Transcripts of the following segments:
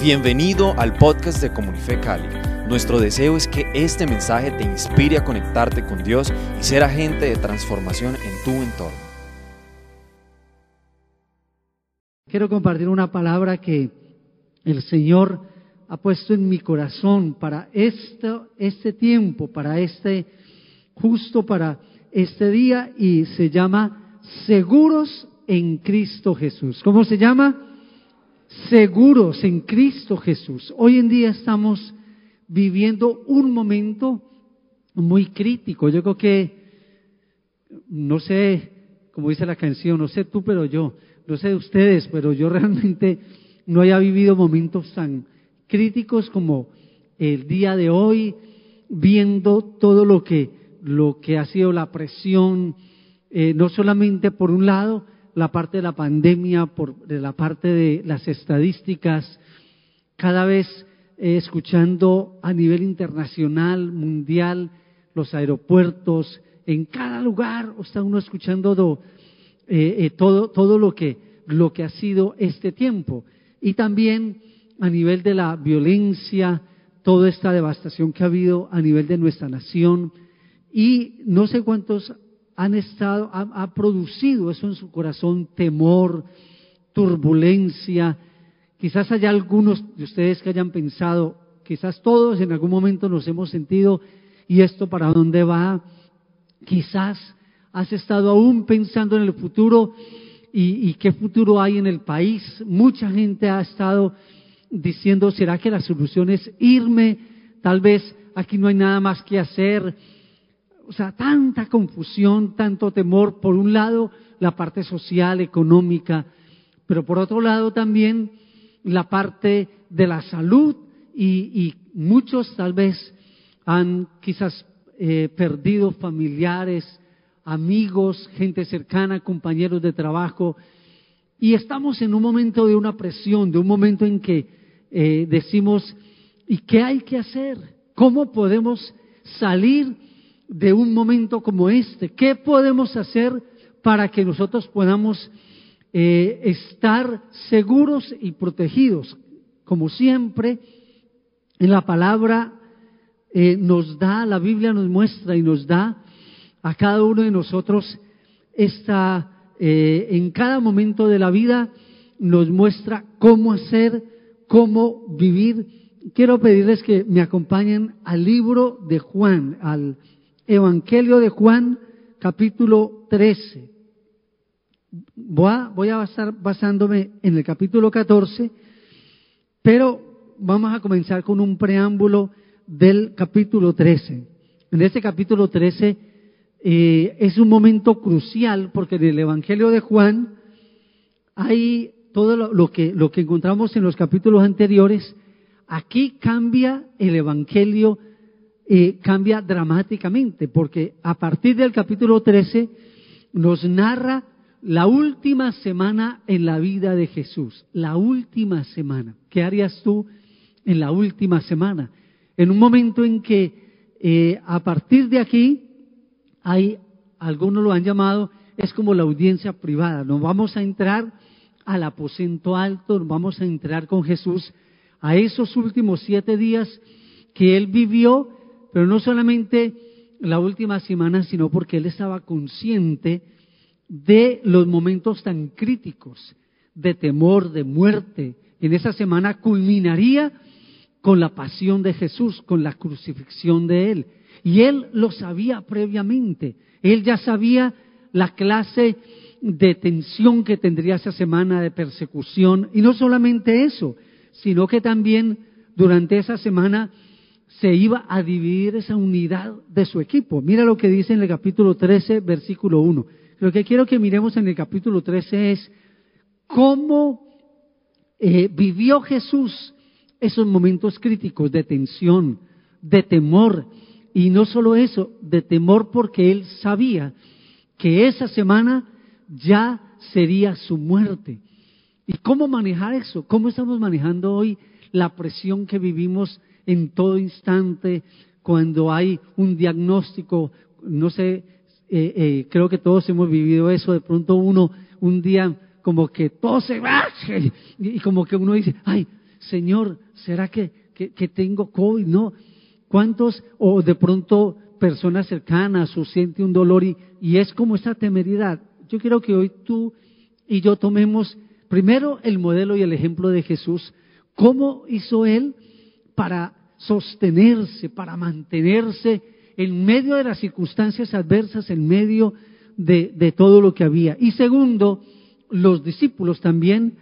Bienvenido al podcast de Comunife Cali. Nuestro deseo es que este mensaje te inspire a conectarte con Dios y ser agente de transformación en tu entorno. Quiero compartir una palabra que el Señor ha puesto en mi corazón para este, este tiempo, para este, justo para este día, y se llama Seguros en Cristo Jesús. ¿Cómo se llama? Seguros en Cristo Jesús. Hoy en día estamos viviendo un momento muy crítico. Yo creo que, no sé, como dice la canción, no sé tú, pero yo, no sé de ustedes, pero yo realmente no haya vivido momentos tan críticos como el día de hoy, viendo todo lo que, lo que ha sido la presión, eh, no solamente por un lado, la parte de la pandemia, por de la parte de las estadísticas, cada vez eh, escuchando a nivel internacional, mundial, los aeropuertos, en cada lugar está uno escuchando eh, eh, todo, todo lo, que, lo que ha sido este tiempo. Y también a nivel de la violencia, toda esta devastación que ha habido a nivel de nuestra nación. Y no sé cuántos han estado, ha, producido eso en su corazón, temor, turbulencia. Quizás haya algunos de ustedes que hayan pensado, quizás todos en algún momento nos hemos sentido, ¿y esto para dónde va? Quizás has estado aún pensando en el futuro y, y, qué futuro hay en el país. Mucha gente ha estado diciendo, ¿será que la solución es irme? Tal vez aquí no hay nada más que hacer o sea, tanta confusión, tanto temor, por un lado la parte social, económica, pero por otro lado también la parte de la salud y, muchos tal vez han quizás eh, perdido familiares, amigos, gente cercana, compañeros de trabajo, y estamos en un momento de una presión, de un momento en que eh, decimos, ¿y qué hay que hacer? ¿Cómo podemos salir de un momento como este? ¿Qué podemos hacer para que nosotros podamos eh, estar seguros y protegidos? Como siempre, en la palabra eh, nos da, la Biblia nos muestra y nos da a cada uno de nosotros esta, eh, en cada momento de la vida nos muestra cómo hacer, cómo vivir. Quiero pedirles que me acompañen al libro de Juan, al Evangelio de Juan, capítulo 13. Voy a, voy basándome en el capítulo 14, pero vamos a comenzar con un preámbulo del capítulo 13. En este capítulo 13 eh, es un momento crucial porque en el Evangelio de Juan hay todo lo, que, lo que encontramos en los capítulos anteriores. Aquí cambia el Evangelio cambia dramáticamente, porque a partir del capítulo 13 nos narra la última semana en la vida de Jesús, la última semana. ¿Qué harías tú en la última semana? En un momento en que eh, a partir de aquí hay, algunos lo han llamado, es como la audiencia privada. Nos vamos a entrar al aposento alto, nos vamos a entrar con Jesús a esos últimos siete días que él vivió pero no solamente la última semana, sino porque él estaba consciente de los momentos tan críticos de temor, de muerte. En esa semana culminaría con la pasión de Jesús, con la crucifixión de él. Y él lo sabía previamente. Él ya sabía la clase de tensión que tendría esa semana de persecución. Y no solamente eso, sino que también durante esa semana se iba a dividir esa unidad de su equipo. Mira lo que dice en el capítulo 13, versículo 1. Lo que quiero que miremos en el capítulo 13 es cómo eh, vivió Jesús esos momentos críticos de tensión, de temor, y no solo eso, de temor porque él sabía que esa semana ya sería su muerte. ¿Y cómo manejar eso? ¿Cómo estamos manejando hoy la presión que vivimos en todo instante, cuando hay un diagnóstico, no sé, eh, eh, creo que todos hemos vivido eso, de pronto uno un día como que todo se va y como que uno dice, ay, Señor, ¿será que, que, tengo COVID? No. ¿Cuántos, o de pronto personas cercanas o siente un dolor y, y es como esa temeridad? Yo quiero que hoy tú y yo tomemos primero el modelo y el ejemplo de Jesús. ¿Cómo hizo Él para sostenerse, para mantenerse en medio de las circunstancias adversas, en medio de, todo lo que había? Y segundo, los discípulos también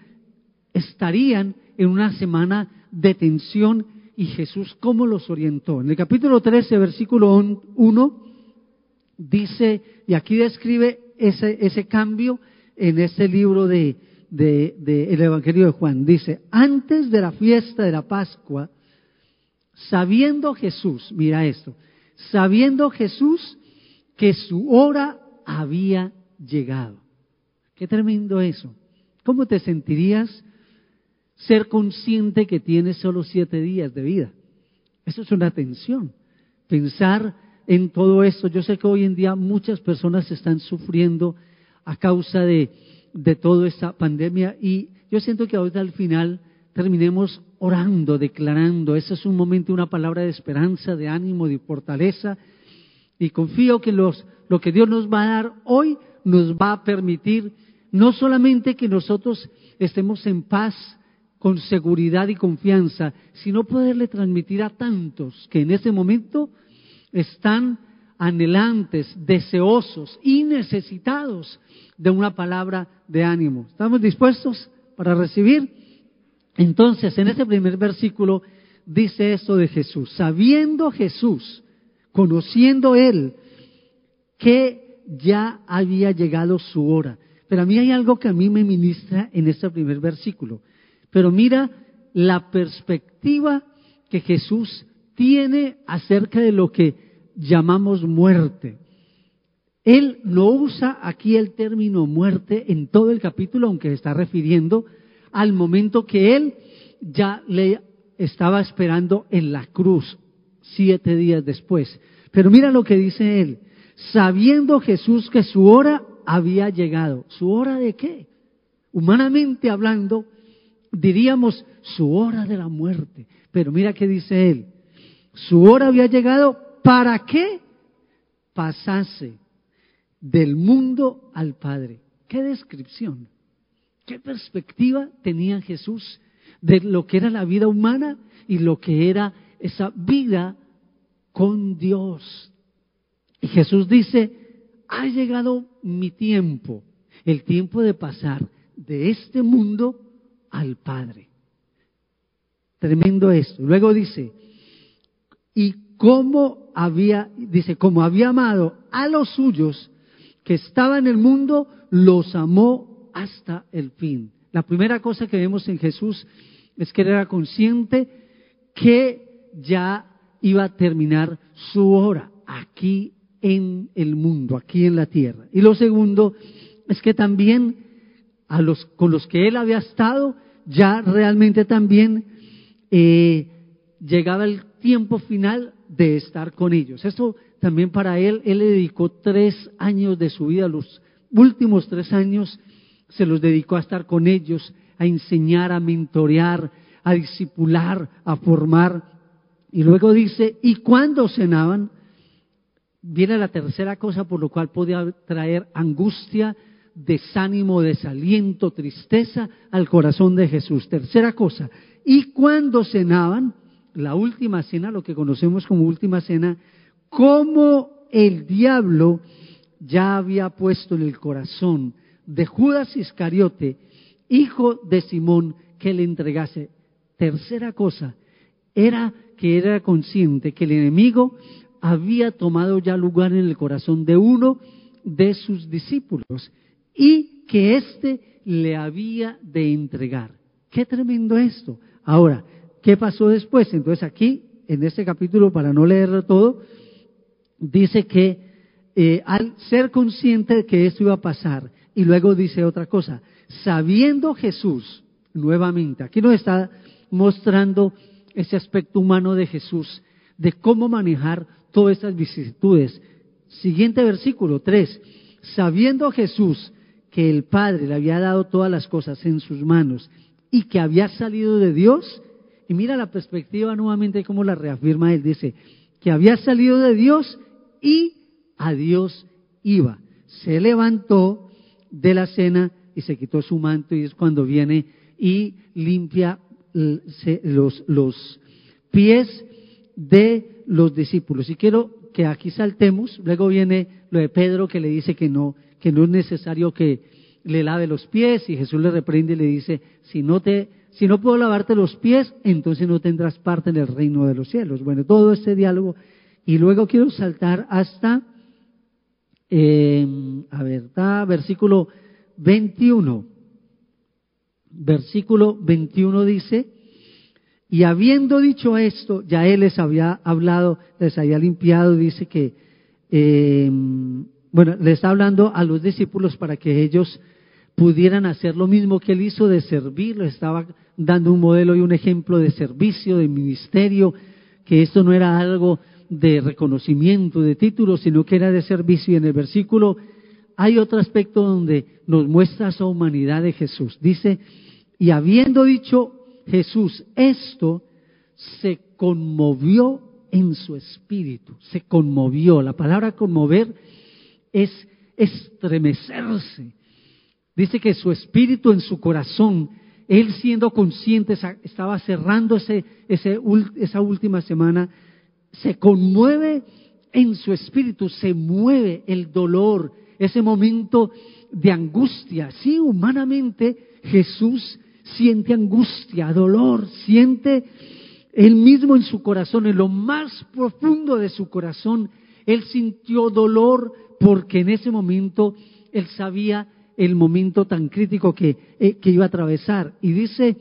estarían en una semana de tensión y Jesús cómo los orientó. En el capítulo 13, versículo 1, dice, y aquí describe ese, ese cambio en ese libro de, de, de, el Evangelio de Juan. Dice, antes de la fiesta de la Pascua, sabiendo Jesús, mira esto, sabiendo Jesús que su hora había llegado. Qué tremendo eso. ¿Cómo te sentirías ser consciente que tienes solo siete días de vida? Eso es una tensión. Pensar en todo esto. Yo sé que hoy en día muchas personas están sufriendo a causa de, de toda esta pandemia y yo siento que ahorita al final terminemos orando, declarando. Ese es un momento, una palabra de esperanza, de ánimo, de fortaleza. Y confío que los, lo que Dios nos va a dar hoy nos va a permitir no solamente que nosotros estemos en paz, con seguridad y confianza, sino poderle transmitir a tantos que en ese momento están anhelantes, deseosos y necesitados de una palabra de ánimo. ¿Estamos dispuestos para recibir? Entonces, en ese primer versículo dice esto de Jesús, sabiendo Jesús, conociendo Él, que ya había llegado su hora. Pero a mí hay algo que a mí me ministra en este primer versículo. Pero mira la perspectiva que Jesús tiene acerca de lo que llamamos muerte. Él no usa aquí el término muerte en todo el capítulo, aunque está refiriendo al momento que él ya le estaba esperando en la cruz siete días después. Pero mira lo que dice él, sabiendo Jesús que su hora había llegado. ¿Su hora de qué? Humanamente hablando, diríamos su hora de la muerte. Pero mira qué dice él. Su hora había llegado para que pasase del mundo al Padre. ¿Qué descripción? ¿Qué perspectiva tenía Jesús de lo que era la vida humana y lo que era esa vida con Dios? Y Jesús dice, ha llegado mi tiempo, el tiempo de pasar de este mundo al Padre. Tremendo esto. Luego dice, y cómo había, dice, como había amado a los suyos que estaban en el mundo, los amó hasta el fin. La primera cosa que vemos en Jesús es que era consciente que ya iba a terminar su hora aquí en el mundo, aquí en la tierra. Y lo segundo es que también a los con los que él había estado, ya realmente también eh, llegaba el tiempo final de estar con ellos. Eso también para él, él le dedicó tres años de su vida, los últimos tres años se los dedicó a estar con ellos, a enseñar, a mentorear, a discipular, a formar. Y luego dice, ¿y cuándo cenaban? viene la tercera cosa por lo cual podía traer angustia, desánimo, desaliento, tristeza al corazón de Jesús. Tercera cosa, y cuando cenaban, la última cena, lo que conocemos como última cena, como el diablo ya había puesto en el corazón de Judas Iscariote, hijo de Simón, que le entregase. Tercera cosa, era que era consciente que el enemigo había tomado ya lugar en el corazón de uno de sus discípulos y que éste le había de entregar. Qué tremendo esto. Ahora, ¿qué pasó después? Entonces aquí, en este capítulo, para no leerlo todo, dice que eh, al ser consciente de que esto iba a pasar, y luego dice otra cosa, sabiendo Jesús, nuevamente, aquí nos está mostrando ese aspecto humano de Jesús, de cómo manejar todas estas vicisitudes. Siguiente versículo 3. Sabiendo Jesús que el Padre le había dado todas las cosas en sus manos y que había salido de Dios Y mira la perspectiva nuevamente cómo la reafirma él. Dice que había salido de Dios y a Dios iba. Se levantó de la cena y se quitó su manto y es cuando viene y limpia los, los pies de los discípulos. Y quiero que aquí saltemos, luego viene lo de Pedro que le dice que no, que no es necesario que le lave los pies y Jesús le reprende y le dice, si no te, si no puedo lavarte los pies, entonces no tendrás parte en el reino de los cielos. Bueno, todo este diálogo y luego quiero saltar hasta, eh, a ver, versículo 21. Versículo 21 dice, y habiendo dicho esto, ya él les había hablado, les había limpiado, dice que, eh, bueno, les está hablando a los discípulos para que ellos pudieran hacer lo mismo que él hizo de servir, les estaba dando un modelo y un ejemplo de servicio, de ministerio, que esto no era algo de reconocimiento, de título, sino que era de servicio. Y en el versículo hay otro aspecto donde nos muestra esa humanidad de Jesús. Dice, y habiendo dicho Jesús esto, se conmovió en su espíritu, se conmovió. La palabra conmover es estremecerse. Dice que su espíritu en su corazón, él siendo consciente, estaba cerrando ese, esa última semana se conmueve en su espíritu, se mueve el dolor, ese momento de angustia. Sí, humanamente Jesús siente angustia, dolor, siente él mismo en su corazón, en lo más profundo de su corazón, él sintió dolor porque en ese momento él sabía el momento tan crítico que, eh, que iba a atravesar. Y dice,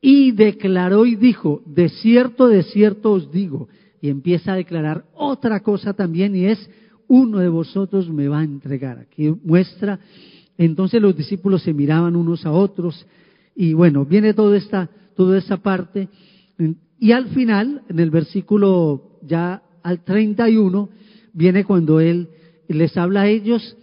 y declaró y dijo, de cierto, de cierto os digo, y empieza a declarar otra cosa también y es, uno de vosotros me va a entregar. Aquí muestra, entonces los discípulos se miraban unos a otros y bueno, viene toda esta, toda esta parte y al final, en el versículo ya al 31, viene cuando él les habla a ellos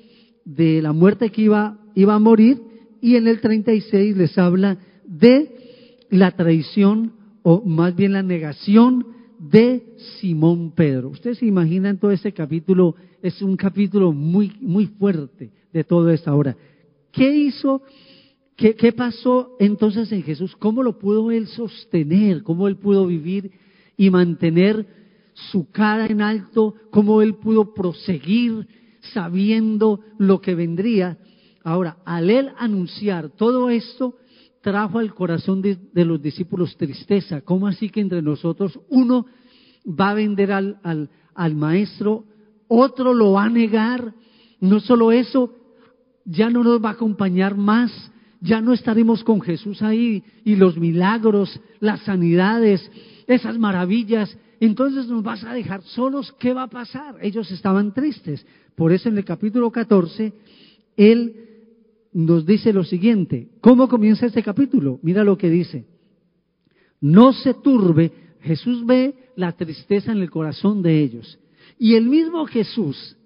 de la muerte que iba, iba a morir y en el 36 les habla de la traición o más bien la negación de Simón Pedro. Ustedes se imaginan todo ese capítulo, es un capítulo muy, muy fuerte de todo esto ahora. ¿Qué hizo? ¿Qué, ¿Qué pasó entonces en Jesús? ¿Cómo lo pudo él sostener? ¿Cómo él pudo vivir y mantener su cara en alto? ¿Cómo él pudo proseguir sabiendo lo que vendría? Ahora, al él anunciar todo esto, trajo al corazón de, los discípulos tristeza. ¿Cómo así que entre nosotros uno va a vender al, al, al maestro, otro lo va a negar? No solo eso, ya no nos va a acompañar más, ya no estaremos con Jesús ahí y los milagros, las sanidades, esas maravillas. Entonces nos vas a dejar solos, ¿qué va a pasar? Ellos estaban tristes. Por eso en el capítulo 14, él nos dice lo siguiente. ¿Cómo comienza este capítulo? Mira lo que dice. No se turbe. Jesús ve la tristeza en el corazón de ellos. Y el mismo Jesús,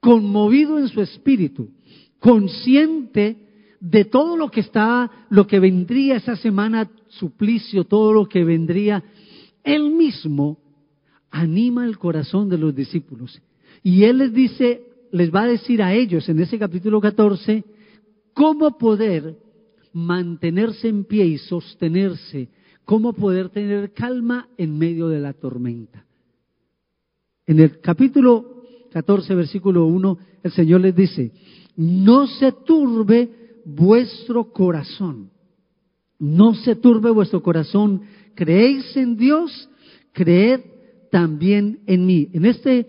conmovido en su espíritu, consciente de todo lo que está, lo que vendría esa semana, suplicio, todo lo que vendría, él mismo anima el corazón de los discípulos. Y él les dice, les va a decir a ellos en ese capítulo 14, cómo poder mantenerse en pie y sostenerse, cómo poder tener calma en medio de la tormenta. En el capítulo 14, versículo 1, el Señor les dice, no se turbe vuestro corazón, no se turbe vuestro corazón, creéis en Dios, creed también en mí. En este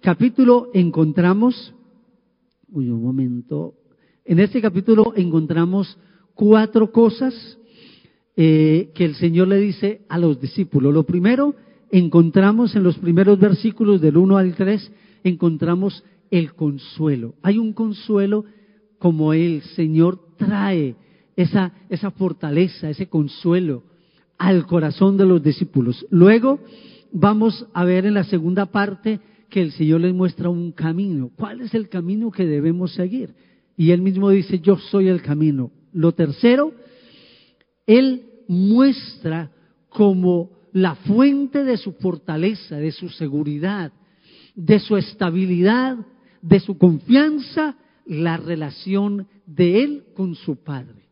capítulo encontramos, uy, un momento, en este capítulo encontramos cuatro cosas eh, que el Señor le dice a los discípulos. Lo primero, encontramos en los primeros versículos del 1 al 3, encontramos el consuelo. Hay un consuelo como el Señor trae esa, esa fortaleza, ese consuelo al corazón de los discípulos. Luego vamos a ver en la segunda parte que el Señor les muestra un camino. ¿Cuál es el camino que debemos seguir? Y él mismo dice, yo soy el camino. Lo tercero, él muestra como la fuente de su fortaleza, de su seguridad, de su estabilidad, de su confianza, la relación de él con su Padre.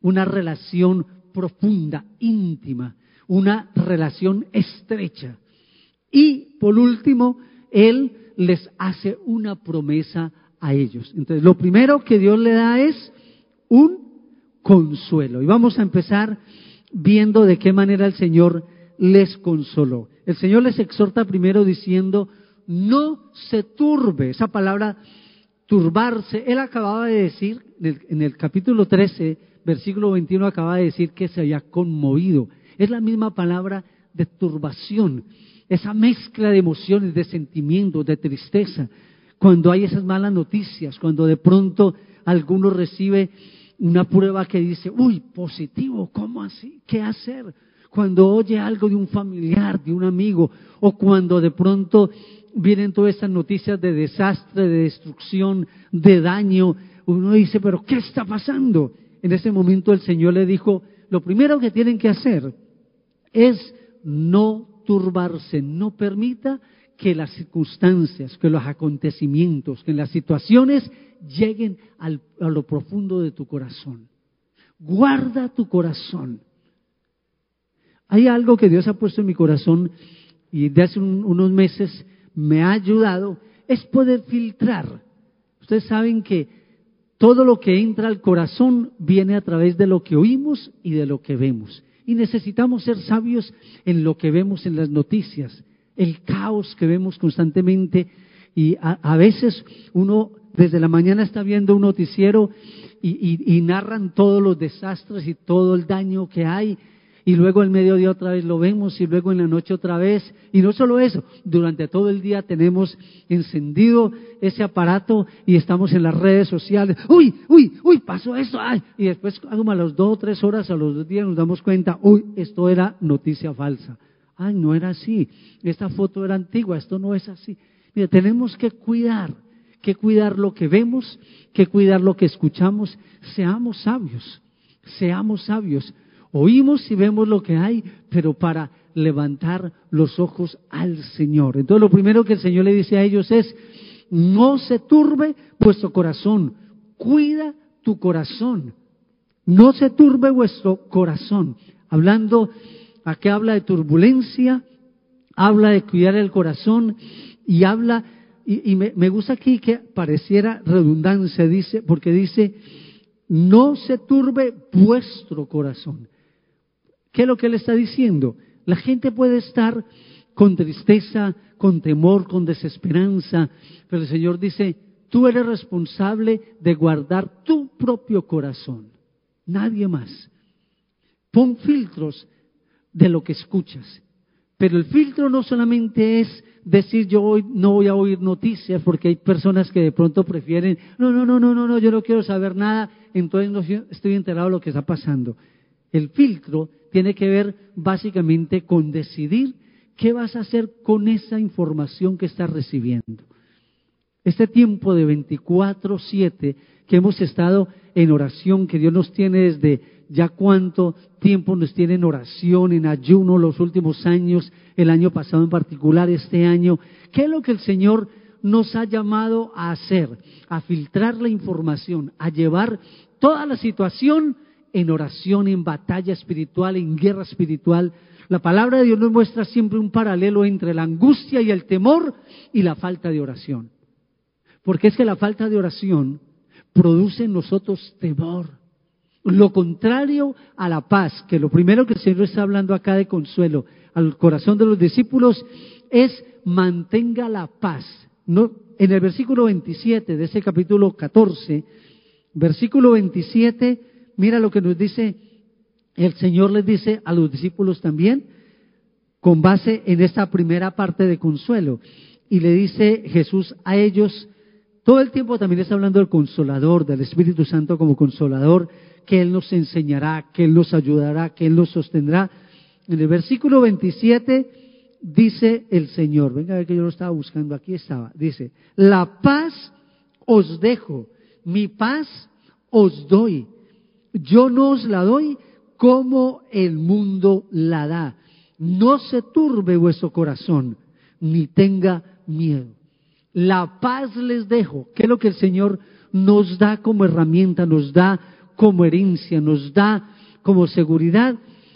Una relación profunda, íntima, una relación estrecha. Y por último, Él les hace una promesa a ellos. Entonces, lo primero que Dios le da es un consuelo. Y vamos a empezar viendo de qué manera el Señor les consoló. El Señor les exhorta primero diciendo, no se turbe. Esa palabra turbarse, Él acababa de decir en el, capítulo 13, versículo 21, acaba de decir que se había conmovido. Es la misma palabra de turbación, esa mezcla de emociones, de sentimientos, de tristeza. Cuando hay esas malas noticias, cuando de pronto alguno recibe una prueba que dice, uy, positivo, ¿cómo así? ¿Qué hacer? Cuando oye algo de un familiar, de un amigo, o cuando de pronto vienen todas estas noticias de desastre, de destrucción, de daño, uno dice, pero ¿qué está pasando? En ese momento el Señor le dijo, lo primero que tienen que hacer es no turbarse, no permita que las circunstancias, que los acontecimientos, que las situaciones lleguen a lo profundo de tu corazón. Guarda tu corazón. Hay algo que Dios ha puesto en mi corazón y de hace unos meses me ha ayudado, es poder filtrar. Ustedes saben que todo lo que entra al corazón viene a través de lo que oímos y de lo que vemos. Y necesitamos ser sabios en lo que vemos en las noticias, el caos que vemos constantemente. Y a, veces uno desde la mañana está viendo un noticiero y, narran todos los desastres y todo el daño que hay y luego el mediodía otra vez lo vemos y luego en la noche otra vez. Y no solo eso, durante todo el día tenemos encendido ese aparato y estamos en las redes sociales. Uy, uy, uy, pasó eso. Ay. Y después, a las dos o tres horas, a los dos días nos damos cuenta, uy, esto era noticia falsa. Ay, no era así. Esta foto era antigua, esto no es así. Mira, tenemos que cuidar, que cuidar lo que vemos, que cuidar lo que escuchamos. Seamos sabios, seamos sabios. Oímos y vemos lo que hay, pero para levantar los ojos al Señor. Entonces lo primero que el Señor le dice a ellos es, no se turbe vuestro corazón, cuida tu corazón, no se turbe vuestro corazón. Hablando, aquí habla de turbulencia, habla de cuidar el corazón y habla, y, me, me gusta aquí que pareciera redundancia, dice, porque dice, no se turbe vuestro corazón. ¿Qué es lo que él está diciendo? La gente puede estar con tristeza, con temor, con desesperanza, pero el Señor dice, tú eres responsable de guardar tu propio corazón, nadie más. Pon filtros de lo que escuchas, pero el filtro no solamente es decir yo hoy no voy a oír noticias porque hay personas que de pronto prefieren, no, no, no, no, no, no, yo no quiero saber nada, entonces no estoy enterado de lo que está pasando. El filtro tiene que ver básicamente con decidir qué vas a hacer con esa información que estás recibiendo. Este tiempo de 24/7 que hemos estado en oración, que Dios nos tiene desde ya cuánto tiempo nos tiene en oración, en ayuno los últimos años, el año pasado en particular, este año, ¿qué es lo que el Señor nos ha llamado a hacer? A filtrar la información, a llevar toda la situación en oración, en batalla espiritual, en guerra espiritual. La palabra de Dios nos muestra siempre un paralelo entre la angustia y el temor y la falta de oración. Porque es que la falta de oración produce en nosotros temor. Lo contrario a la paz, que lo primero que el Señor está hablando acá de consuelo al corazón de los discípulos es mantenga la paz. No, en el versículo 27 de ese capítulo 14, versículo 27 mira lo que nos dice, el Señor les dice a los discípulos también, con base en esta primera parte de consuelo. Y le dice Jesús a ellos, todo el tiempo también está hablando del consolador, del Espíritu Santo como consolador, que Él nos enseñará, que Él nos ayudará, que Él nos sostendrá. En el versículo 27 dice el Señor, venga a ver que yo lo estaba buscando, aquí estaba, dice, la paz os dejo, mi paz os doy yo no os la doy como el mundo la da. no se turbe vuestro corazón, ni tenga miedo. La paz les dejo. ¿Qué es lo que el Señor nos da como herramienta, nos da como herencia, nos da como seguridad?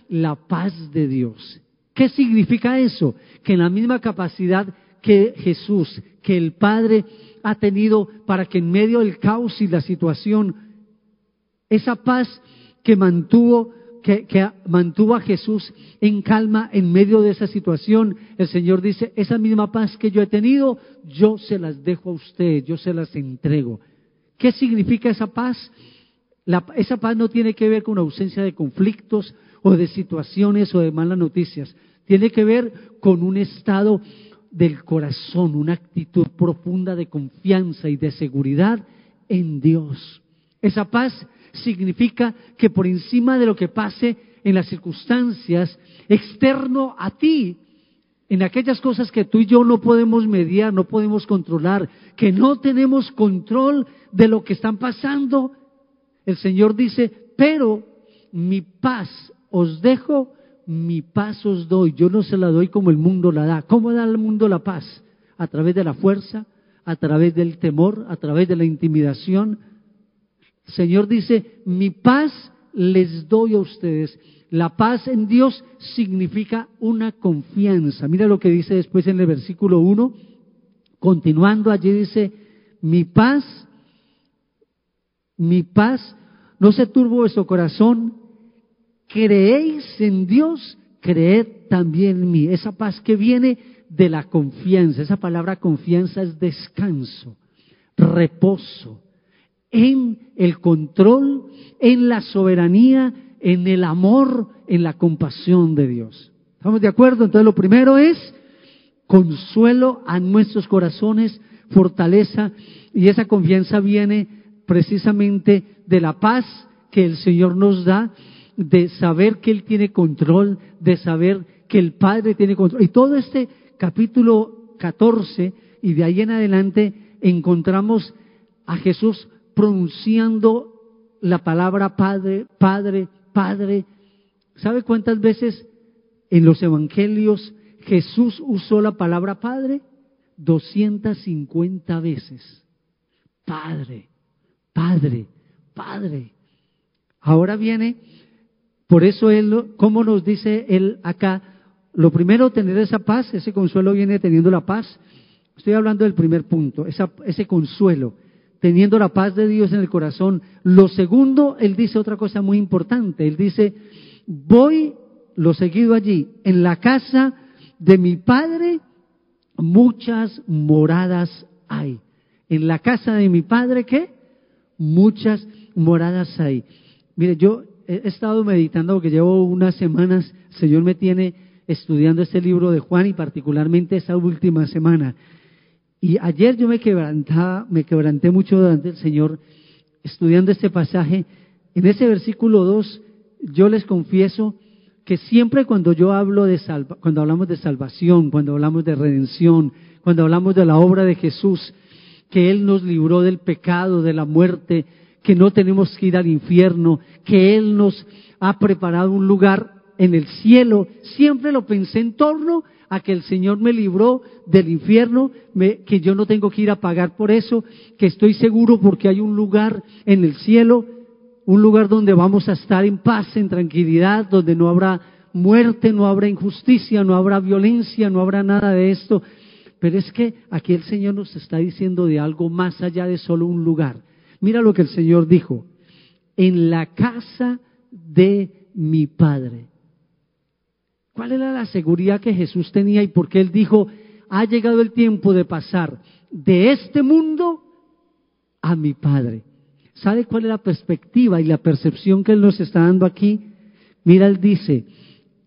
La paz de Dios. ¿Qué significa eso? Que en la misma capacidad que Jesús, que el Padre ha tenido para que en medio del caos y la situación, esa paz que mantuvo que, mantuvo a Jesús en calma en medio de esa situación, el Señor dice, esa misma paz que yo he tenido, yo se las dejo a usted, yo se las entrego. ¿Qué significa esa paz? esa paz no tiene que ver con ausencia de conflictos o de situaciones o de malas noticias. Tiene que ver con un estado del corazón, una actitud profunda de confianza y de seguridad en Dios. Esa paz significa que por encima de lo que pase en las circunstancias externo a ti, en aquellas cosas que tú y yo no podemos mediar, no podemos controlar, que no tenemos control de lo que están pasando, el Señor dice, pero mi paz os dejo, mi paz os doy, yo no se la doy como el mundo la da. ¿Cómo da el mundo la paz? A través de la fuerza, a través del temor, a través de la intimidación, Señor dice, mi paz les doy a ustedes. La paz en Dios significa una confianza. Mira lo que dice después en el versículo 1. Continuando allí dice, mi paz, mi paz, no se turbo vuestro corazón, creéis en Dios, creed también en mí. Esa paz que viene de la confianza, esa palabra confianza es descanso, reposo en el control, en la soberanía, en el amor, en la compasión de Dios. ¿Estamos de acuerdo? Entonces lo primero es consuelo a nuestros corazones, fortaleza, y esa confianza viene precisamente de la paz que el Señor nos da, de saber que Él tiene control, de saber que el Padre tiene control. Y todo este capítulo 14 y de ahí en adelante encontramos a Jesús pronunciando la palabra Padre, Padre, Padre. ¿Sabe cuántas veces en los evangelios Jesús usó la palabra Padre? 250 veces. Padre, Padre, Padre. Ahora viene, por eso Él, como nos dice Él acá, lo primero, tener esa paz, ese consuelo viene teniendo la paz. Estoy hablando del primer punto, ese consuelo teniendo la paz de Dios en el corazón. Lo segundo, él dice otra cosa muy importante. Él dice, voy, lo seguido allí, en la casa de mi padre muchas moradas hay. En la casa de mi padre, ¿qué? Muchas moradas hay. Mire, yo he estado meditando porque llevo unas semanas, Señor me tiene estudiando este libro de Juan y particularmente esa última semana. Y ayer yo me quebrantaba, me quebranté mucho delante del Señor estudiando este pasaje. En ese versículo 2, yo les confieso que siempre cuando yo hablo de salva, cuando hablamos de salvación, cuando hablamos de redención, cuando hablamos de la obra de Jesús, que Él nos libró del pecado, de la muerte, que no tenemos que ir al infierno, que Él nos ha preparado un lugar en el cielo, siempre lo pensé en torno a que el Señor me libró del infierno, que yo no tengo que ir a pagar por eso, que estoy seguro porque hay un lugar en el cielo, un lugar donde vamos a estar en paz, en tranquilidad, donde no habrá muerte, no habrá injusticia, no habrá violencia, no habrá nada de esto. Pero es que aquí el Señor nos está diciendo de algo más allá de solo un lugar. Mira lo que el Señor dijo, en la casa de mi Padre. ¿Cuál era la seguridad que Jesús tenía y por qué él dijo, ha llegado el tiempo de pasar de este mundo a mi Padre? ¿Sabe cuál es la perspectiva y la percepción que él nos está dando aquí? Mira, él dice,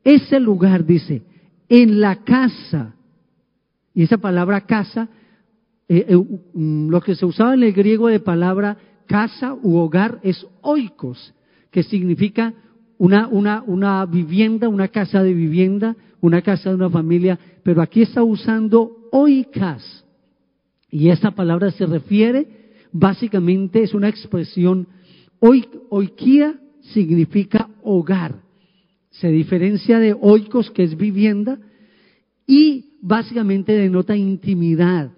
ese lugar, dice, en la casa, y esa palabra casa, eh, eh, mm, lo que se usaba en el griego de palabra casa u hogar es oikos, que significa una, una, una vivienda, una casa de vivienda, una casa de una familia, pero aquí está usando oikos. Y esta palabra se refiere, básicamente es una expresión, oikia significa hogar. Se diferencia de oikos, que es vivienda, y básicamente denota intimidad,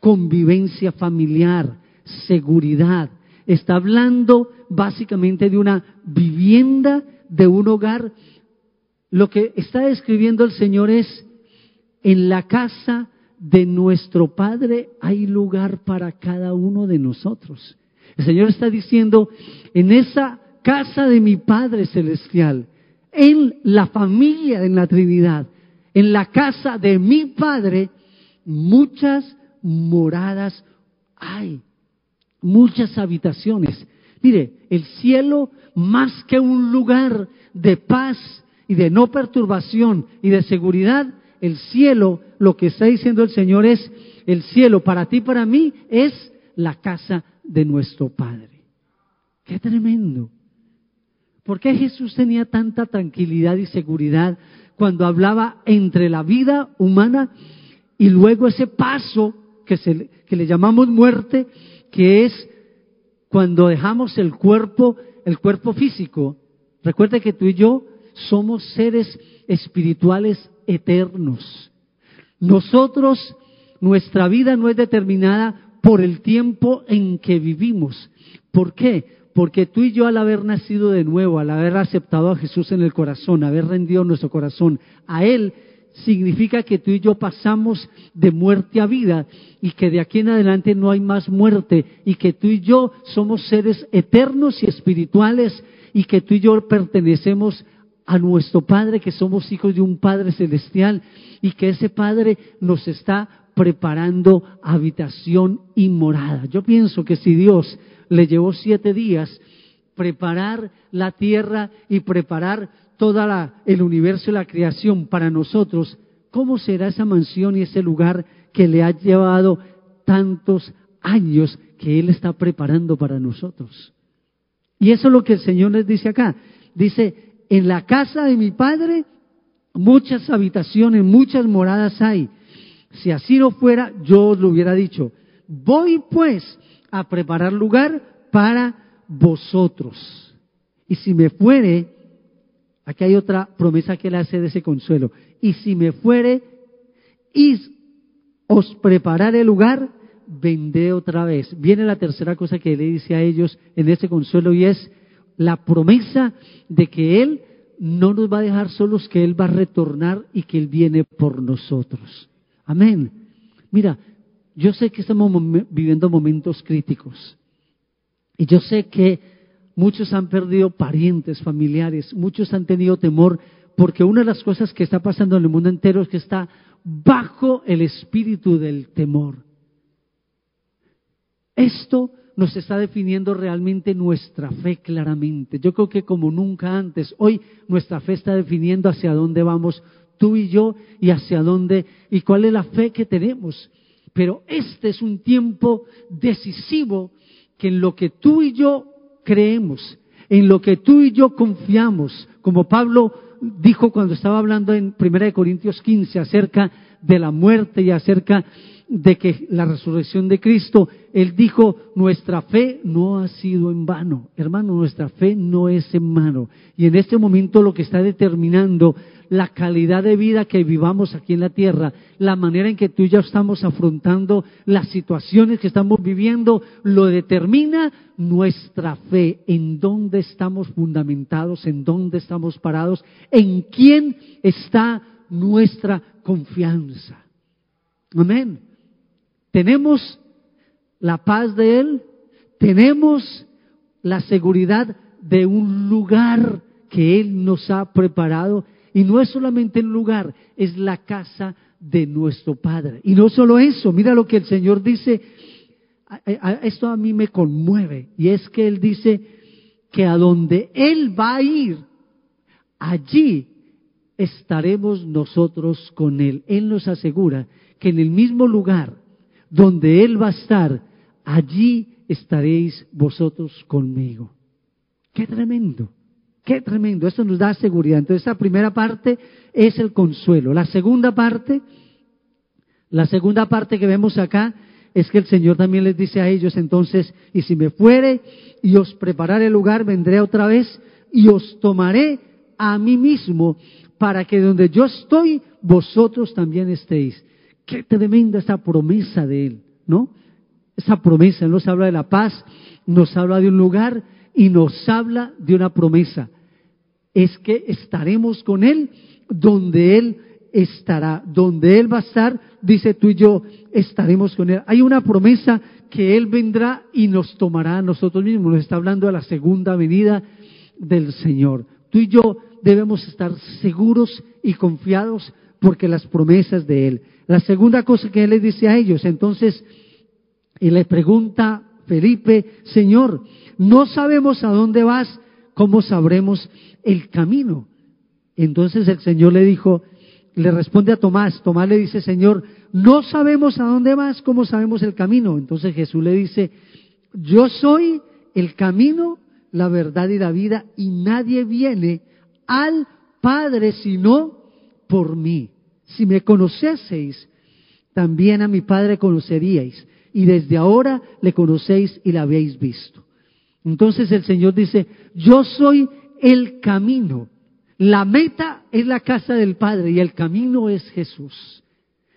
convivencia familiar, seguridad. Está hablando básicamente de una vivienda, de un hogar. Lo que está describiendo el Señor es, en la casa de nuestro Padre hay lugar para cada uno de nosotros. El Señor está diciendo, en esa casa de mi Padre Celestial, en la familia, en la Trinidad, en la casa de mi Padre, muchas moradas hay, muchas habitaciones. Mire, el cielo, más que un lugar de paz y de no perturbación y de seguridad, el cielo, lo que está diciendo el Señor es, el cielo para ti, para mí, es la casa de nuestro Padre. Qué tremendo. ¿Por qué Jesús tenía tanta tranquilidad y seguridad cuando hablaba entre la vida humana y luego ese paso que, se, que le llamamos muerte, que es cuando dejamos el cuerpo, el cuerpo físico? Recuerde que tú y yo somos seres espirituales eternos. Nosotros, nuestra vida no es determinada por el tiempo en que vivimos. ¿Por qué? Porque tú y yo al haber nacido de nuevo, al haber aceptado a Jesús en el corazón, haber rendido nuestro corazón a Él, significa que tú y yo pasamos de muerte a vida y que de aquí en adelante no hay más muerte y que tú y yo somos seres eternos y espirituales y que tú y yo pertenecemos a nuestro Padre, que somos hijos de un Padre celestial y que ese Padre nos está preparando habitación y morada. Yo pienso que si Dios le llevó siete días preparar la tierra y preparar todo el universo y la creación para nosotros, ¿cómo será esa mansión y ese lugar que le ha llevado tantos años que Él está preparando para nosotros? Y eso es lo que el Señor les dice acá. Dice, en la casa de mi padre muchas habitaciones, muchas moradas hay. Si así no fuera, yo os lo hubiera dicho. Voy pues a preparar lugar para vosotros. Y si me fuere, aquí hay otra promesa que él hace de ese consuelo. Y si me fuere y os prepararé lugar, vendré otra vez. Viene la tercera cosa que le dice a ellos en ese consuelo y es, la promesa de que Él no nos va a dejar solos, que Él va a retornar y que Él viene por nosotros. Amén. Mira, yo sé que estamos viviendo momentos críticos y yo sé que muchos han perdido parientes, familiares, muchos han tenido temor porque una de las cosas que está pasando en el mundo entero es que está bajo el espíritu del temor. Esto nos está definiendo realmente nuestra fe claramente. Yo creo que como nunca antes, hoy nuestra fe está definiendo hacia dónde vamos tú y yo y hacia dónde y cuál es la fe que tenemos. Pero este es un tiempo decisivo que en lo que tú y yo creemos, en lo que tú y yo confiamos, como Pablo dijo cuando estaba hablando en 1 Corintios 15 acerca de la muerte y acerca de que la resurrección de Cristo, Él dijo, nuestra fe no ha sido en vano. Hermano, nuestra fe no es en vano. Y en este momento lo que está determinando la calidad de vida que vivamos aquí en la tierra, la manera en que tú y yo estamos afrontando las situaciones que estamos viviendo, lo determina nuestra fe, en dónde estamos fundamentados, en dónde estamos parados, en quién está nuestra confianza. Amén. Tenemos la paz de Él, tenemos la seguridad de un lugar que Él nos ha preparado. Y no es solamente el lugar, es la casa de nuestro Padre. Y no solo eso, mira lo que el Señor dice, esto a mí me conmueve, y es que Él dice que a donde Él va a ir, allí estaremos nosotros con Él. Él nos asegura que en el mismo lugar donde Él va a estar, allí estaréis vosotros conmigo. Qué tremendo, qué tremendo. Esto nos da seguridad. Entonces, esta primera parte es el consuelo. La segunda parte, la segunda parte que vemos acá es que el Señor también les dice a ellos entonces, y si me fuere y os prepararé el lugar, vendré otra vez y os tomaré a mí mismo para que donde yo estoy, vosotros también estéis. Qué tremenda esa promesa de Él, ¿no? Esa promesa, nos habla de la paz, nos habla de un lugar y nos habla de una promesa. Es que estaremos con Él donde Él estará. Donde Él va a estar, dice tú y yo, estaremos con Él. Hay una promesa que Él vendrá y nos tomará a nosotros mismos. Nos está hablando de la segunda venida del Señor. Tú y yo debemos estar seguros y confiados porque las promesas de Él. La segunda cosa que Él le dice a ellos, entonces, y le pregunta Felipe, Señor, no sabemos a dónde vas, ¿cómo sabremos el camino? Entonces el Señor le dijo, le responde a Tomás, Tomás le dice, Señor, no sabemos a dónde vas, ¿cómo sabemos el camino? Entonces Jesús le dice, yo soy el camino, la verdad y la vida, y nadie viene al Padre sino por mí. Si me conoceseis, también a mi Padre conoceríais, y desde ahora le conocéis y la habéis visto. Entonces el Señor dice, yo soy el camino. La meta es la casa del Padre y el camino es Jesús.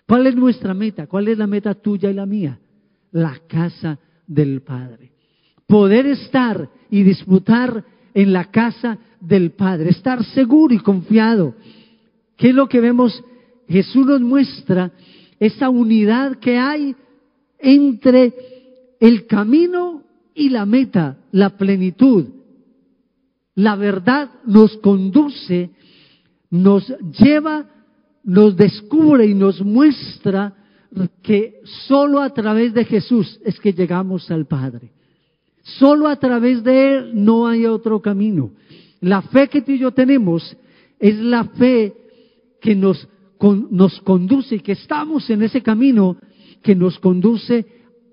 ¿Cuál es nuestra meta? ¿Cuál es la meta tuya y la mía? La casa del Padre. Poder estar y disfrutar en la casa del Padre, estar seguro y confiado. ¿Qué es lo que vemos? Jesús nos muestra esa unidad que hay entre el camino y la meta, la plenitud. La verdad nos conduce, nos lleva, nos descubre y nos muestra que solo a través de Jesús es que llegamos al Padre. Solo a través de Él no hay otro camino. La fe que tú y yo tenemos es la fe que nos, nos conduce y que estamos en ese camino que nos conduce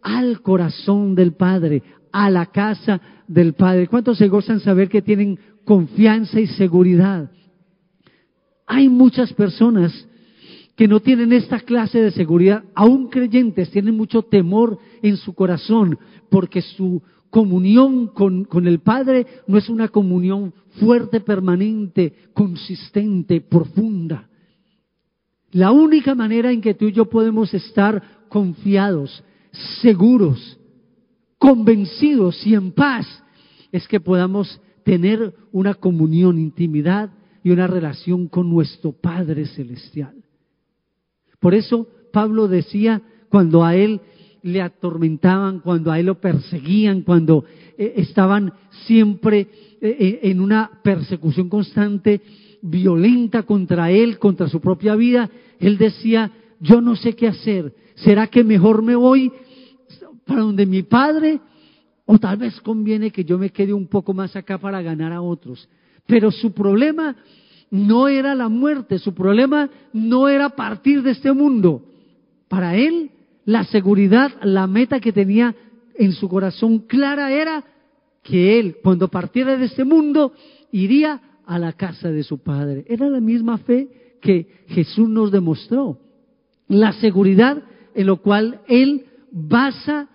al corazón del Padre, a la casa del Padre. ¿Cuántos se gozan saber que tienen confianza y seguridad? Hay muchas personas que no tienen esta clase de seguridad, aún creyentes, tienen mucho temor en su corazón porque su comunión con, con, el Padre no es una comunión fuerte, permanente, consistente, profunda. La única manera en que tú y yo podemos estar confiados, seguros, convencidos y en paz, es que podamos tener una comunión, intimidad y una relación con nuestro Padre Celestial. Por eso Pablo decía, cuando a él le atormentaban, cuando a él lo perseguían, cuando eh, estaban siempre eh, eh, en una persecución constante, violenta contra él, contra su propia vida, él decía, yo no sé qué hacer, ¿será que mejor me voy para donde mi padre, o tal vez conviene que yo me quede un poco más acá para ganar a otros. Pero su problema no era la muerte, su problema no era partir de este mundo. Para él, la seguridad, la meta que tenía en su corazón clara era que él, cuando partiera de este mundo, iría a la casa de su padre. Era la misma fe que Jesús nos demostró. La seguridad en lo cual él basa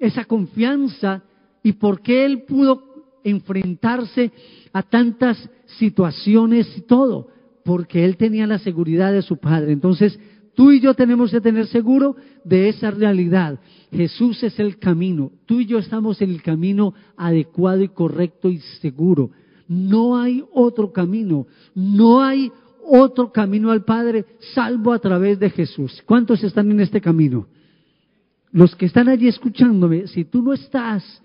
esa confianza y por qué él pudo enfrentarse a tantas situaciones y todo, porque él tenía la seguridad de su Padre. Entonces, tú y yo tenemos que tener seguro de esa realidad. Jesús es el camino. Tú y yo estamos en el camino adecuado y correcto y seguro. No hay otro camino. No hay otro camino al Padre salvo a través de Jesús. ¿Cuántos están en este camino? los que están allí escuchándome, si tú no estás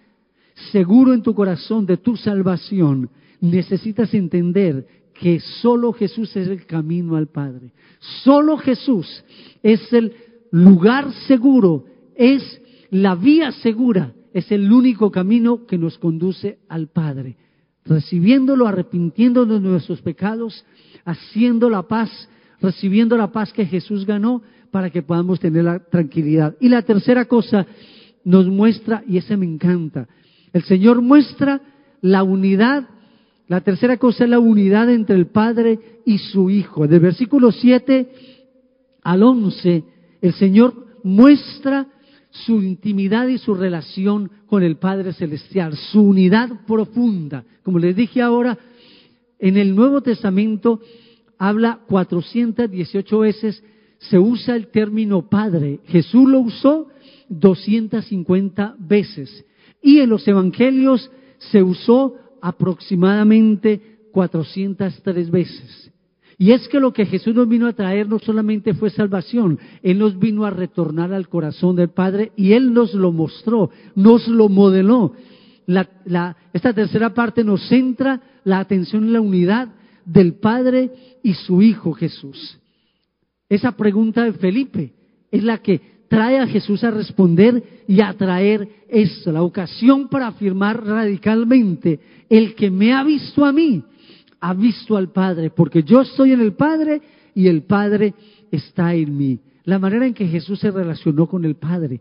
seguro en tu corazón de tu salvación, necesitas entender que solo Jesús es el camino al Padre. Solo Jesús es el lugar seguro, es la vía segura, es el único camino que nos conduce al Padre. Recibiéndolo, arrepintiéndonos de nuestros pecados, haciendo la paz, recibiendo la paz que Jesús ganó, para que podamos tener la tranquilidad. Y la tercera cosa nos muestra, y ese me encanta, el Señor muestra la unidad, la tercera cosa es la unidad entre el Padre y su Hijo. Del versículo 7 al 11, el Señor muestra su intimidad y su relación con el Padre Celestial, su unidad profunda. Como les dije ahora, en el Nuevo Testamento habla 418 veces, se usa el término Padre. Jesús lo usó 250 veces. Y en los Evangelios se usó aproximadamente 403 veces. Y es que lo que Jesús nos vino a traer no solamente fue salvación, Él nos vino a retornar al corazón del Padre y Él nos lo mostró, nos lo modeló. esta tercera parte nos centra la atención en la unidad del Padre y su Hijo Jesús. Esa pregunta de Felipe es la que trae a Jesús a responder y a traer esto, la ocasión para afirmar radicalmente, el que me ha visto a mí, ha visto al Padre, porque yo estoy en el Padre y el Padre está en mí. La manera en que Jesús se relacionó con el Padre.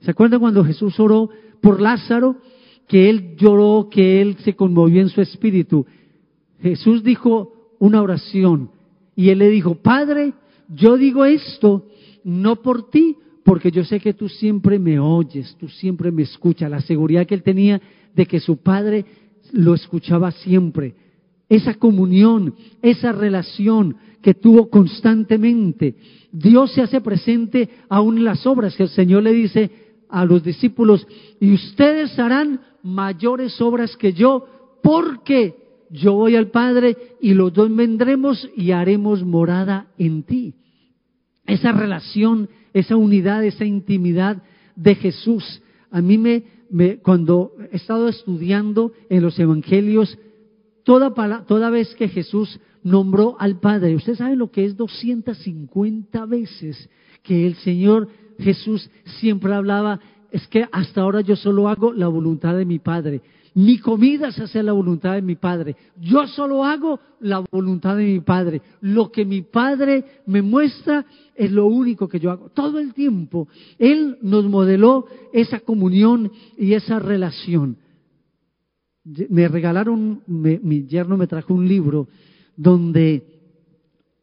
¿Se acuerdan cuando Jesús oró por Lázaro? Que él lloró, que él se conmovió en su espíritu. Jesús dijo una oración y él le dijo, Padre, yo digo esto no por ti, porque yo sé que tú siempre me oyes, tú siempre me escuchas. La seguridad que él tenía de que su Padre lo escuchaba siempre. Esa comunión, esa relación que tuvo constantemente. Dios se hace presente aún en las obras que el Señor le dice a los discípulos, y ustedes harán mayores obras que yo, porque yo voy al Padre y los dos vendremos y haremos morada en ti. Esa relación, esa unidad, esa intimidad de Jesús. A mí me, cuando he estado estudiando en los evangelios, toda, toda vez que Jesús nombró al Padre, usted sabe lo que es 250 veces que el Señor Jesús siempre hablaba, es que hasta ahora yo solo hago la voluntad de mi Padre. Mi comida es hacer la voluntad de mi Padre. Yo solo hago la voluntad de mi Padre. Lo que mi Padre me muestra es lo único que yo hago. Todo el tiempo Él nos modeló esa comunión y esa relación. Me regalaron, mi yerno me trajo un libro donde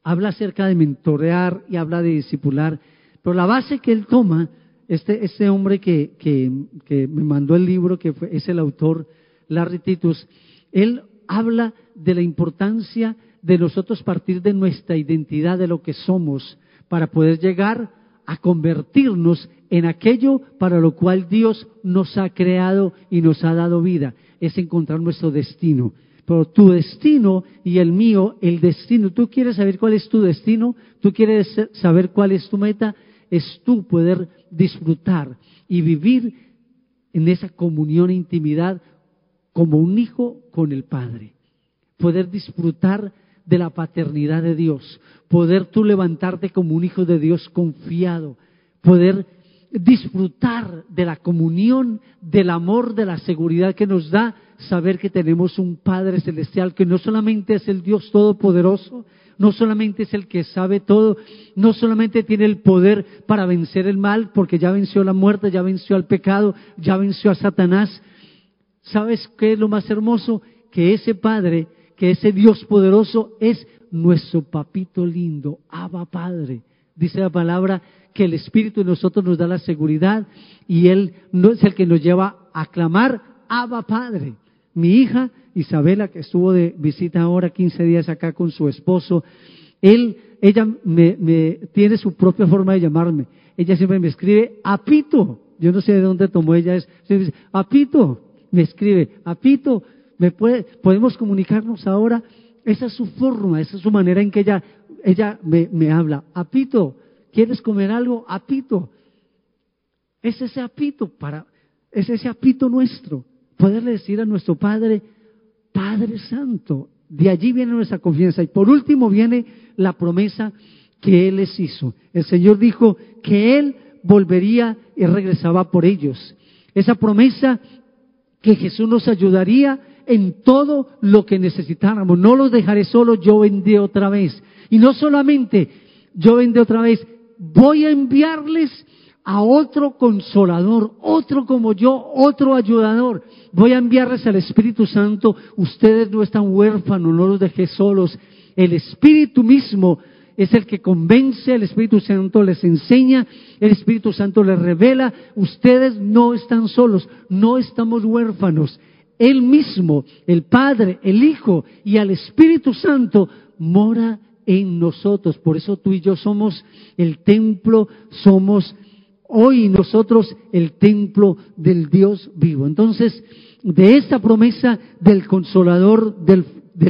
habla acerca de mentorear y habla de discipular, pero la base que él toma, este, este hombre que, que, me mandó el libro, que es el autor, Larry Titus, él habla de la importancia de nosotros partir de nuestra identidad, de lo que somos, para poder llegar a convertirnos en aquello para lo cual Dios nos ha creado y nos ha dado vida, es encontrar nuestro destino. Pero tu destino y el mío, el destino, tú quieres saber cuál es tu destino, tú quieres saber cuál es tu meta, es tú poder disfrutar y vivir en esa comunión e intimidad como un hijo con el Padre. Poder disfrutar de la paternidad de Dios, poder tú levantarte como un hijo de Dios confiado, poder disfrutar de la comunión, del amor, de la seguridad que nos da saber que tenemos un Padre celestial que no solamente es el Dios todopoderoso, no solamente es el que sabe todo, no solamente tiene el poder para vencer el mal, porque ya venció la muerte, ya venció al pecado, ya venció a Satanás, ¿Sabes qué es lo más hermoso? Que ese Padre, que ese Dios poderoso es nuestro papito lindo, Abba Padre. Dice la palabra que el Espíritu de nosotros nos da la seguridad y Él no es el que nos lleva a clamar, Abba Padre. Mi hija Isabela, que estuvo de visita ahora 15 días acá con su esposo, él, ella me, me, tiene su propia forma de llamarme. Ella siempre me escribe, Apito. Yo no sé de dónde tomó ella eso. Apito me escribe, Apito, ¿me puede, podemos comunicarnos ahora? Esa es su forma, esa es su manera en que ella, ella me, me habla. Apito, ¿quieres comer algo? Apito. Es ese apito para, es ese apito nuestro. Poderle decir a nuestro Padre, Padre Santo. De allí viene nuestra confianza. Y por último viene la promesa que Él les hizo. El Señor dijo que Él volvería y regresaba por ellos. Esa promesa que Jesús nos ayudaría en todo lo que necesitáramos. No los dejaré solos, yo vendré otra vez. Y no solamente yo vendré otra vez, voy a enviarles a otro consolador, otro como yo, otro ayudador. Voy a enviarles al Espíritu Santo. Ustedes no están huérfanos, no los dejé solos. El Espíritu mismo es el que convence, el Espíritu Santo les enseña, el Espíritu Santo les revela, ustedes no están solos, no estamos huérfanos. Él mismo, el Padre, el Hijo y al Espíritu Santo, mora en nosotros. Por eso tú y yo somos el templo, somos hoy nosotros el templo del Dios vivo. Entonces, de esta promesa del consolador, del,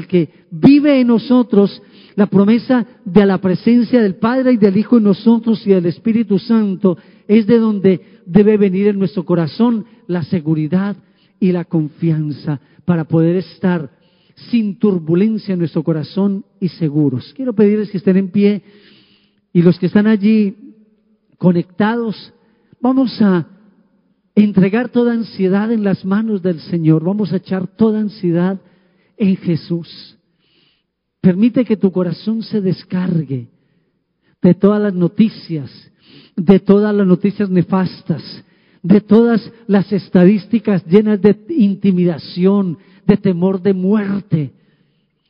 que vive en nosotros, la promesa de la presencia del Padre y del Hijo en nosotros y del Espíritu Santo, es de donde debe venir en nuestro corazón la seguridad y la confianza para poder estar sin turbulencia en nuestro corazón y seguros. Quiero pedirles que estén en pie y los que están allí conectados, vamos a entregar toda ansiedad en las manos del Señor, vamos a echar toda ansiedad en Jesús. Permite que tu corazón se descargue de todas las noticias, de todas las noticias nefastas, de todas las estadísticas llenas de intimidación, de temor de muerte,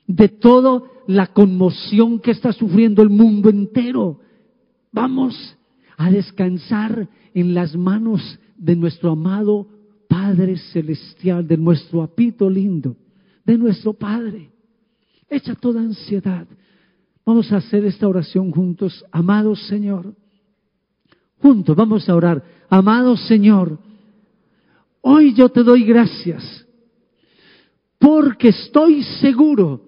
de toda la conmoción que está sufriendo el mundo entero. Vamos a descansar en las manos de nuestro amado Padre Celestial, de nuestro apito lindo, de nuestro Padre. Echa toda ansiedad. Vamos a hacer esta oración juntos. Amado Señor, juntos vamos a orar. Amado Señor, hoy yo te doy gracias porque estoy seguro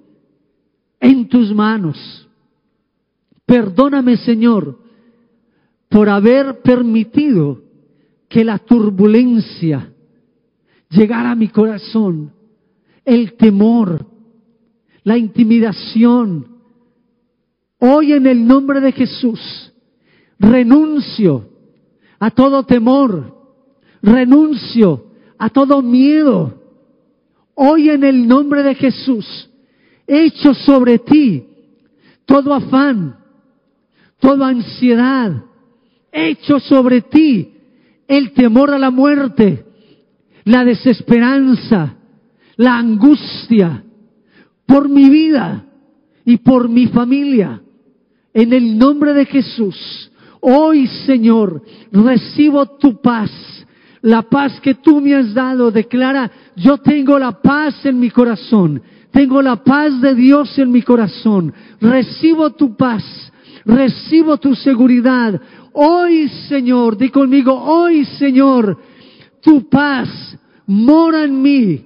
en tus manos. Perdóname, Señor, por haber permitido que la turbulencia llegara a mi corazón, el temor, la intimidación. Hoy en el nombre de Jesús renuncio a todo temor, renuncio a todo miedo, Hoy en el nombre de Jesús, echo sobre ti todo afán, toda ansiedad, echo sobre ti el temor a la muerte, la desesperanza, la angustia por mi vida y por mi familia. En el nombre de Jesús, hoy Señor, recibo tu paz la paz que tú me has dado. Declara, yo tengo la paz en mi corazón. Tengo la paz de Dios en mi corazón. Recibo tu paz. Recibo tu seguridad. Hoy, Señor, di conmigo, hoy, Señor, tu paz mora en mí.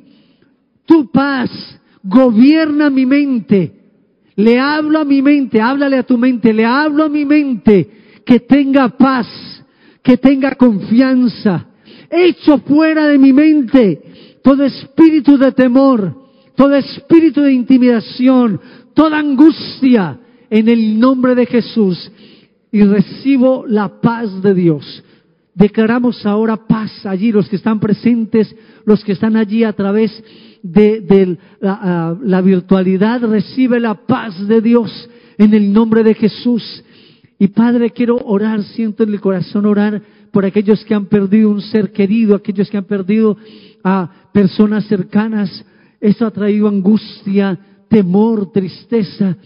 Tu paz gobierna mi mente. Le hablo a mi mente, háblale a tu mente, le hablo a mi mente que tenga paz, que tenga confianza, Echo fuera de mi mente todo espíritu de temor, todo espíritu de intimidación, toda angustia en el nombre de Jesús y recibo la paz de Dios. Declaramos ahora paz allí, los que están presentes, los que están allí a través de, la, la virtualidad, recibe la paz de Dios en el nombre de Jesús. Y Padre, quiero orar, siento en el corazón orar por aquellos que han perdido un ser querido, aquellos que han perdido a personas cercanas. Eso ha traído angustia, temor, tristeza.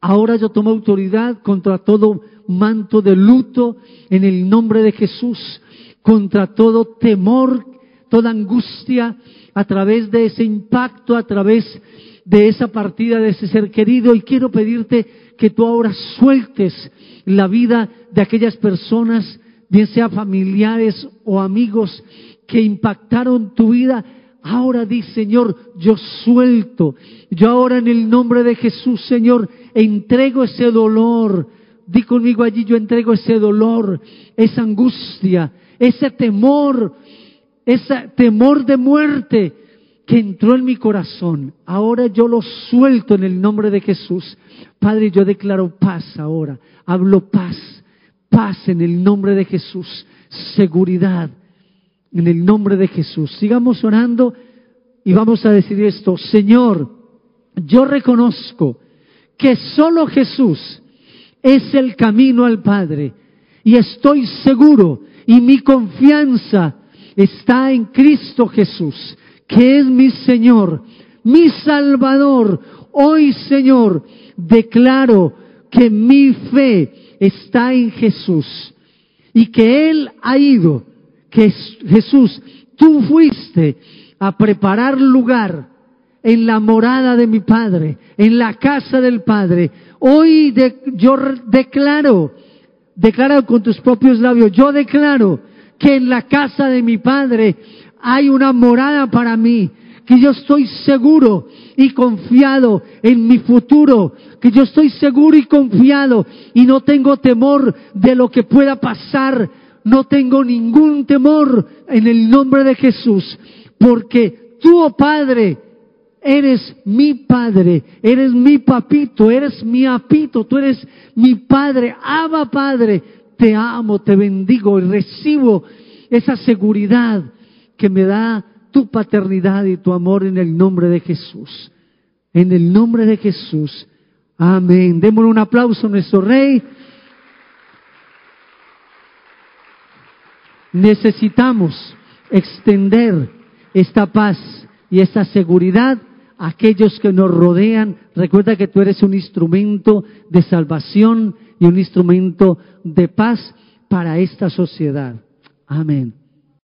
Ahora yo tomo autoridad contra todo manto de luto en el nombre de Jesús, contra todo temor, toda angustia a través de ese impacto, a través de esa partida de ese ser querido. Y quiero pedirte que tú ahora sueltes la vida de aquellas personas bien sea familiares o amigos que impactaron tu vida, ahora di, Señor, yo suelto, yo ahora en el nombre de Jesús, Señor, entrego ese dolor. Di conmigo allí, yo entrego ese dolor, esa angustia, ese temor, ese temor de muerte que entró en mi corazón. Ahora yo lo suelto en el nombre de Jesús. Padre, yo declaro paz ahora. Hablo paz paz en el nombre de Jesús, seguridad en el nombre de Jesús. Sigamos orando y vamos a decir esto, Señor, yo reconozco que solo Jesús es el camino al Padre y estoy seguro y mi confianza está en Cristo Jesús, que es mi Señor, mi Salvador. Hoy, Señor, declaro que mi fe está en Jesús y que Él ha ido, que Jesús, tú fuiste a preparar lugar en la morada de mi Padre, en la casa del Padre. Hoy yo declaro, declaro con tus propios labios, yo declaro que en la casa de mi Padre hay una morada para mí, que yo estoy seguro y confiado en mi futuro, que yo estoy seguro y confiado y no tengo temor de lo que pueda pasar, no tengo ningún temor en el nombre de Jesús, porque tú, oh Padre, eres mi Padre, eres mi papito, eres mi apito, tú eres mi Padre, ama Padre, te amo, te bendigo y recibo esa seguridad que me da tu paternidad y tu amor en el nombre de Jesús. En el nombre de Jesús. Amén. Démosle un aplauso a nuestro Rey. Necesitamos extender esta paz y esta seguridad a aquellos que nos rodean. Recuerda que tú eres un instrumento de salvación y un instrumento de paz para esta sociedad. Amén.